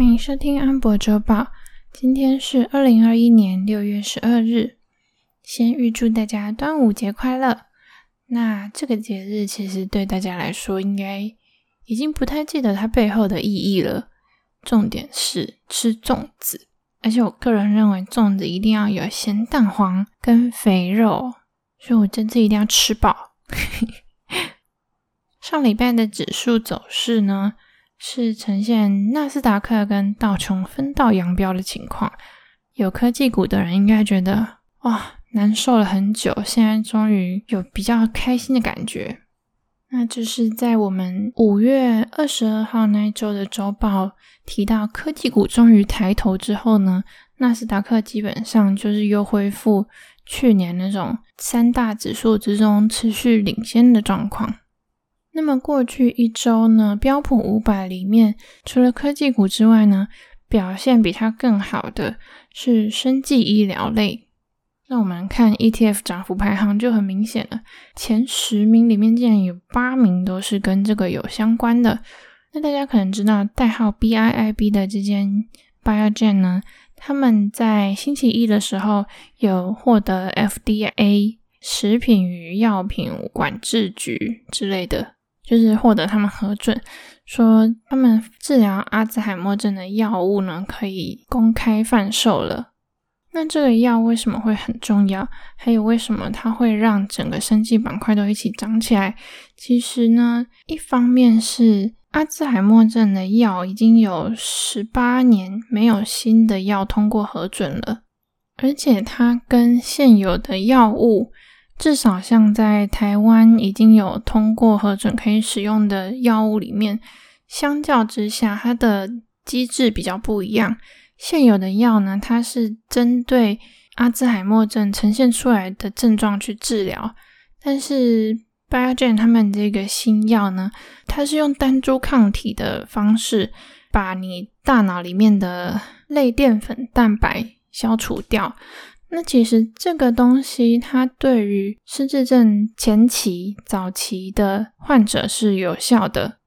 欢迎收听安博周报。今天是二零二一年六月十二日。先预祝大家端午节快乐。那这个节日其实对大家来说，应该已经不太记得它背后的意义了。重点是吃粽子，而且我个人认为粽子一定要有咸蛋黄跟肥肉，所以我这次一定要吃饱。上礼拜的指数走势呢，是呈现纳斯达克跟道琼分道扬镳的情况。有科技股的人应该觉得，哇，难受了很久，现在终于有比较开心的感觉。那就是在我们五月二十二号那一周的周报提到科技股终于抬头之后呢，纳斯达克基本上就是又恢复去年那种三大指数之中持续领先的状况。那么过去一周呢，标普五百里面除了科技股之外呢，表现比它更好的是生技医疗类。那我们看 ETF 涨幅排行就很明显了，前十名里面竟然有八名都是跟这个有相关的。那大家可能知道代号 BIIB 的这间 Biogen 呢，他们在星期一的时候有获得 FDA 食品与药品管制局之类的。就是获得他们核准，说他们治疗阿兹海默症的药物呢，可以公开贩售了。那这个药为什么会很重要？还有为什么它会让整个生技板块都一起涨起来？其实呢，一方面是阿兹海默症的药已经有十八年没有新的药通过核准了，而且它跟现有的药物。至少像在台湾已经有通过核准可以使用的药物里面，相较之下，它的机制比较不一样。现有的药呢，它是针对阿兹海默症呈现出来的症状去治疗，但是 Biogen 他们这个新药呢，它是用单株抗体的方式，把你大脑里面的类淀粉蛋白消除掉。那其实这个东西，它对于失智症前期、早期的患者是有效的，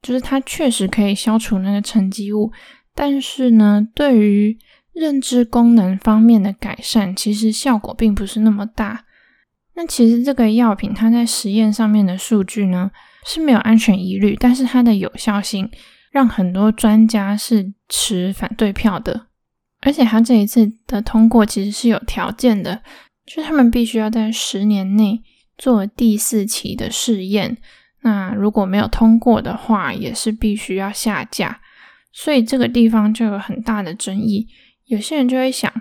就是它确实可以消除那个沉积物。但是呢，对于认知功能方面的改善，其实效果并不是那么大。那其实这个药品它在实验上面的数据呢，是没有安全疑虑，但是它的有效性让很多专家是持反对票的。而且他这一次的通过其实是有条件的，就他们必须要在十年内做第四期的试验。那如果没有通过的话，也是必须要下架。所以这个地方就有很大的争议。有些人就会想，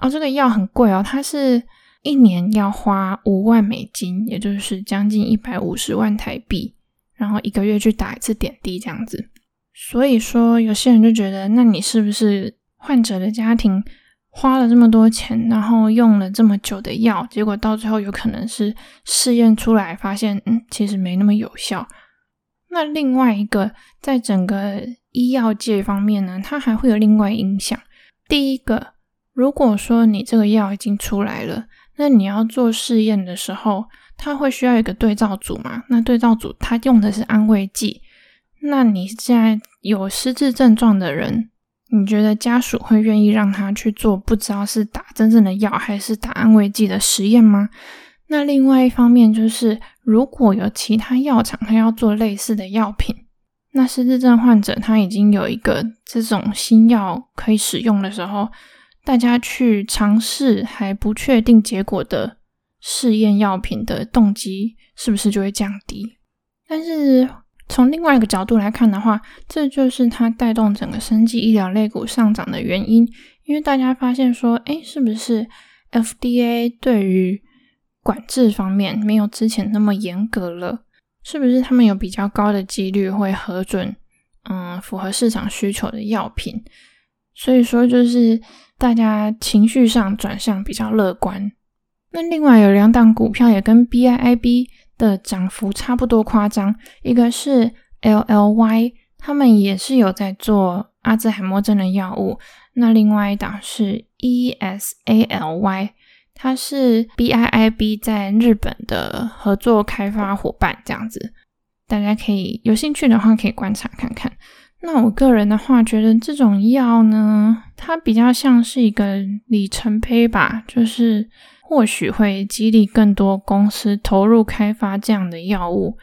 哦，这个药很贵哦，它是一年要花五万美金，也就是将近一百五十万台币，然后一个月去打一次点滴这样子。所以说，有些人就觉得，那你是不是？患者的家庭花了这么多钱，然后用了这么久的药，结果到最后有可能是试验出来发现，嗯，其实没那么有效。那另外一个，在整个医药界方面呢，它还会有另外影响。第一个，如果说你这个药已经出来了，那你要做试验的时候，它会需要一个对照组嘛？那对照组它用的是安慰剂，那你现在有失智症状的人。你觉得家属会愿意让他去做不知道是打真正的药还是打安慰剂的实验吗？那另外一方面就是，如果有其他药厂他要做类似的药品，那失智症患者他已经有一个这种新药可以使用的时候，大家去尝试还不确定结果的试验药品的动机是不是就会降低？但是。从另外一个角度来看的话，这就是它带动整个生技医疗类股上涨的原因。因为大家发现说，诶，是不是 FDA 对于管制方面没有之前那么严格了？是不是他们有比较高的几率会核准，嗯，符合市场需求的药品？所以说，就是大家情绪上转向比较乐观。那另外有两档股票也跟 BIIB。的涨幅差不多夸张，一个是 LLY，他们也是有在做阿兹海默症的药物。那另外一档是 ESALY，它是 BIIB 在日本的合作开发伙伴，这样子，大家可以有兴趣的话可以观察看看。那我个人的话，觉得这种药呢，它比较像是一个里程碑吧，就是或许会激励更多公司投入开发这样的药物。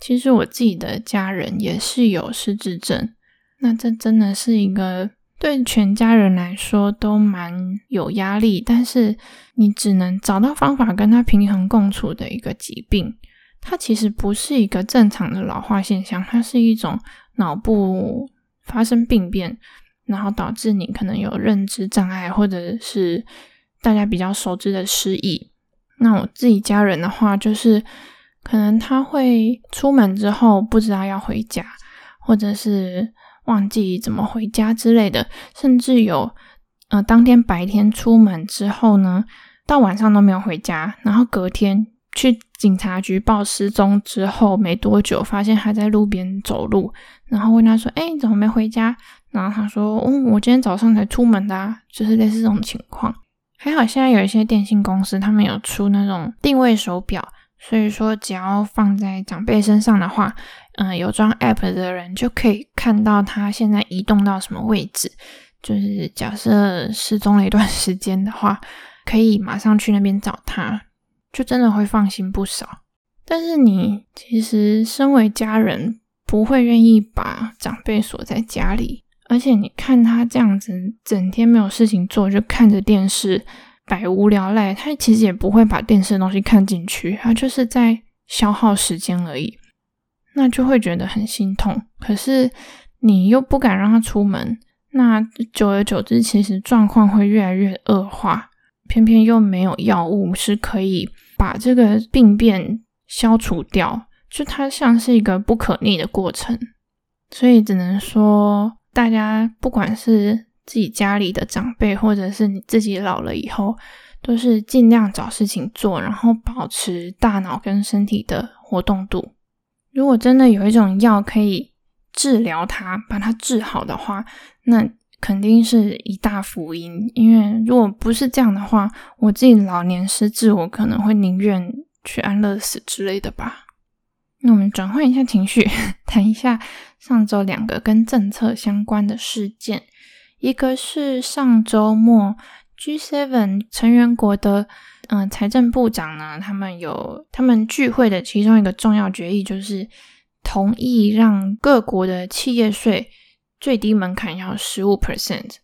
其实我自己的家人也是有失智症，那这真的是一个对全家人来说都蛮有压力，但是你只能找到方法跟他平衡共处的一个疾病。它其实不是一个正常的老化现象，它是一种。脑部发生病变，然后导致你可能有认知障碍，或者是大家比较熟知的失忆。那我自己家人的话，就是可能他会出门之后不知道要回家，或者是忘记怎么回家之类的，甚至有呃当天白天出门之后呢，到晚上都没有回家，然后隔天。去警察局报失踪之后没多久，发现他在路边走路，然后问他说：“哎，你怎么没回家？”然后他说：“嗯，我今天早上才出门的啊。”就是类似这种情况。还好现在有一些电信公司，他们有出那种定位手表，所以说只要放在长辈身上的话，嗯、有装 App 的人就可以看到他现在移动到什么位置。就是假设失踪了一段时间的话，可以马上去那边找他。就真的会放心不少，但是你其实身为家人，不会愿意把长辈锁在家里，而且你看他这样子，整天没有事情做，就看着电视，百无聊赖，他其实也不会把电视的东西看进去，他就是在消耗时间而已，那就会觉得很心痛。可是你又不敢让他出门，那久而久之，其实状况会越来越恶化，偏偏又没有药物是可以。把这个病变消除掉，就它像是一个不可逆的过程，所以只能说，大家不管是自己家里的长辈，或者是你自己老了以后，都是尽量找事情做，然后保持大脑跟身体的活动度。如果真的有一种药可以治疗它，把它治好的话，那。肯定是一大福音，因为如果不是这样的话，我自己老年失智，我可能会宁愿去安乐死之类的吧。那我们转换一下情绪，谈一下上周两个跟政策相关的事件。一个是上周末 G7 成员国的嗯、财政部长呢，他们有他们聚会的其中一个重要决议，就是同意让各国的企业税。最低门槛要十五 percent，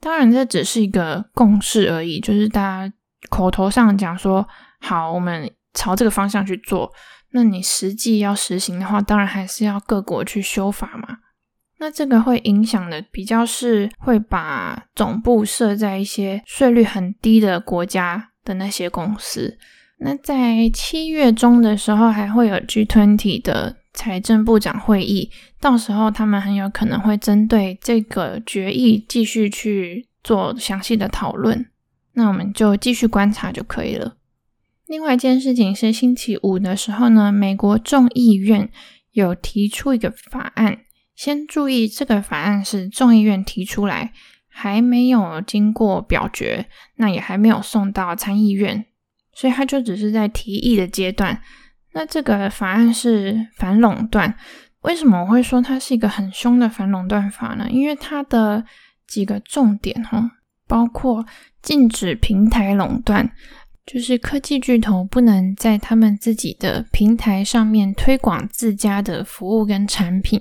当然这只是一个共识而已，就是大家口头上讲说好，我们朝这个方向去做。那你实际要实行的话，当然还是要各国去修法嘛。那这个会影响的比较是会把总部设在一些税率很低的国家的那些公司。那在七月中的时候，还会有 G20 的。财政部长会议，到时候他们很有可能会针对这个决议继续去做详细的讨论。那我们就继续观察就可以了。另外一件事情是，星期五的时候呢，美国众议院有提出一个法案。先注意，这个法案是众议院提出来，还没有经过表决，那也还没有送到参议院，所以它就只是在提议的阶段。那这个法案是反垄断，为什么我会说它是一个很凶的反垄断法呢？因为它的几个重点哈，包括禁止平台垄断，就是科技巨头不能在他们自己的平台上面推广自家的服务跟产品，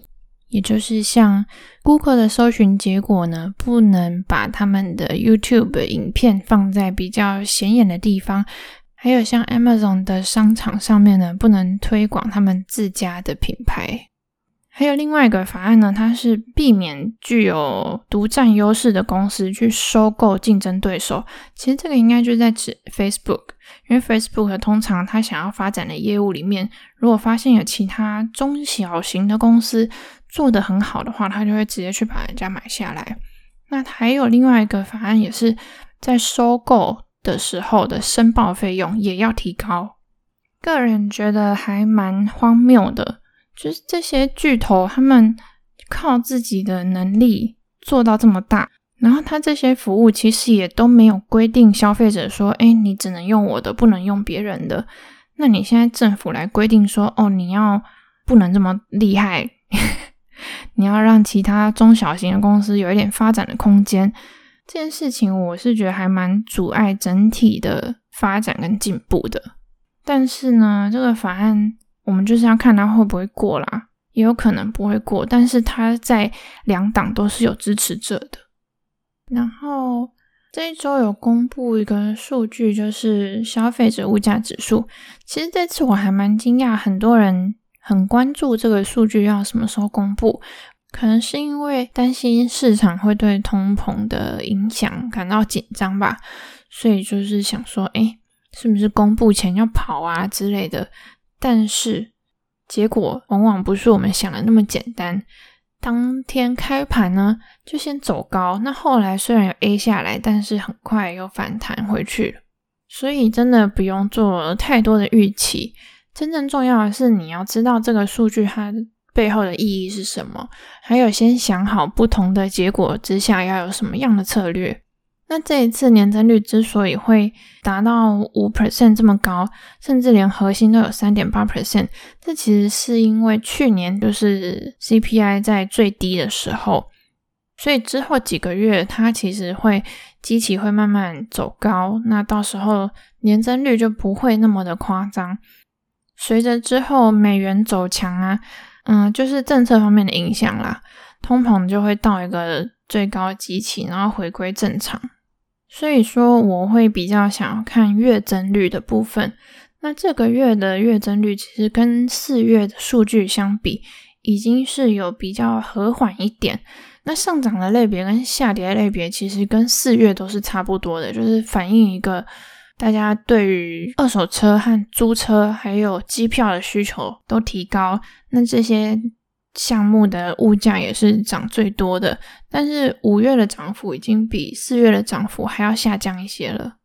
也就是像 Google 的搜寻结果呢，不能把他们的 YouTube 影片放在比较显眼的地方。还有像 Amazon 的商场上面呢，不能推广他们自家的品牌。还有另外一个法案呢，它是避免具有独占优势的公司去收购竞争对手。其实这个应该就是在指 Facebook，因为 Facebook 通常它想要发展的业务里面，如果发现有其他中小型的公司做得很好的话，它就会直接去把人家买下来。那还有另外一个法案也是在收购。的时候的申报费用也要提高，个人觉得还蛮荒谬的。就是这些巨头，他们靠自己的能力做到这么大，然后他这些服务其实也都没有规定消费者说，哎，你只能用我的，不能用别人的。那你现在政府来规定说，哦，你要不能这么厉害，你要让其他中小型的公司有一点发展的空间。这件事情我是觉得还蛮阻碍整体的发展跟进步的。但是呢，这个法案我们就是要看它会不会过啦，也有可能不会过。但是它在两党都是有支持者的。然后这一周有公布一个数据，就是消费者物价指数。其实这次我还蛮惊讶，很多人很关注这个数据要什么时候公布。可能是因为担心市场会对通膨的影响感到紧张吧，所以就是想说，诶，是不是公布前要跑啊之类的？但是结果往往不是我们想的那么简单。当天开盘呢，就先走高，那后来虽然有 A 下来，但是很快又反弹回去。所以真的不用做太多的预期，真正重要的是你要知道这个数据它背后的意义是什么？还有，先想好不同的结果之下要有什么样的策略。那这一次年增率之所以会达到五 percent 这么高，甚至连核心都有三点八 percent，这其实是因为去年就是 CPI 在最低的时候，所以之后几个月它其实会机器会慢慢走高，那到时候年增率就不会那么的夸张。随着之后美元走强啊。嗯，就是政策方面的影响啦，通膨就会到一个最高基期，然后回归正常。所以说，我会比较想要看月增率的部分。那这个月的月增率其实跟四月的数据相比，已经是有比较和缓一点。那上涨的类别跟下跌的类别，其实跟四月都是差不多的，就是反映一个。大家对于二手车和租车还有机票的需求都提高，那这些项目的物价也是涨最多的。但是五月的涨幅已经比四月的涨幅还要下降一些了。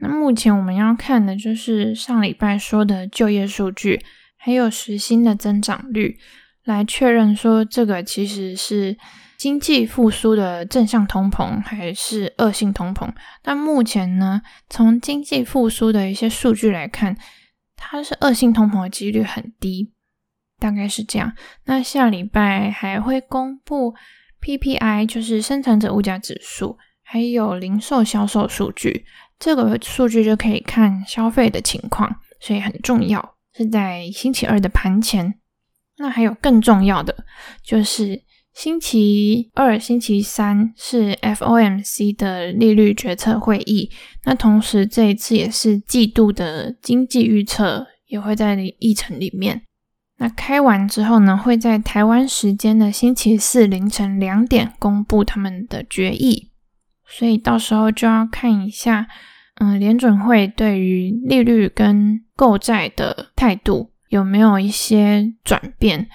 那目前我们要看的就是上礼拜说的就业数据，还有时薪的增长率，来确认说这个其实是。经济复苏的正向通膨还是恶性通膨？但目前呢，从经济复苏的一些数据来看，它是恶性通膨的几率很低，大概是这样。那下礼拜还会公布 PPI，就是生产者物价指数，还有零售销售数据，这个数据就可以看消费的情况，所以很重要，是在星期二的盘前。那还有更重要的就是。星期二、星期三是 FOMC 的利率决策会议，那同时这一次也是季度的经济预测也会在议程里面。那开完之后呢，会在台湾时间的星期四凌晨两点公布他们的决议，所以到时候就要看一下，嗯，联准会对于利率跟购债的态度有没有一些转变。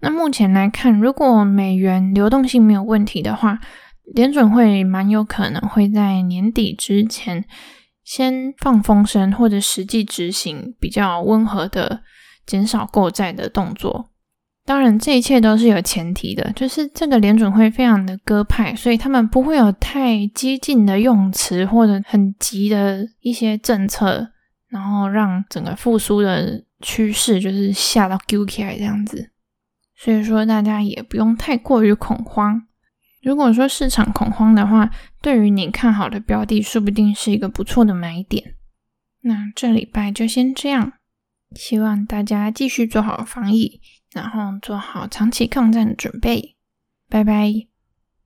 那目前来看，如果美元流动性没有问题的话，联准会蛮有可能会在年底之前先放风声，或者实际执行比较温和的减少购债的动作。当然，这一切都是有前提的，就是这个联准会非常的鸽派，所以他们不会有太激进的用词或者很急的一些政策，然后让整个复苏的趋势就是吓到丢起来这样子。所以说，大家也不用太过于恐慌。如果说市场恐慌的话，对于你看好的标的，说不定是一个不错的买点。那这礼拜就先这样，希望大家继续做好防疫，然后做好长期抗战的准备。拜拜。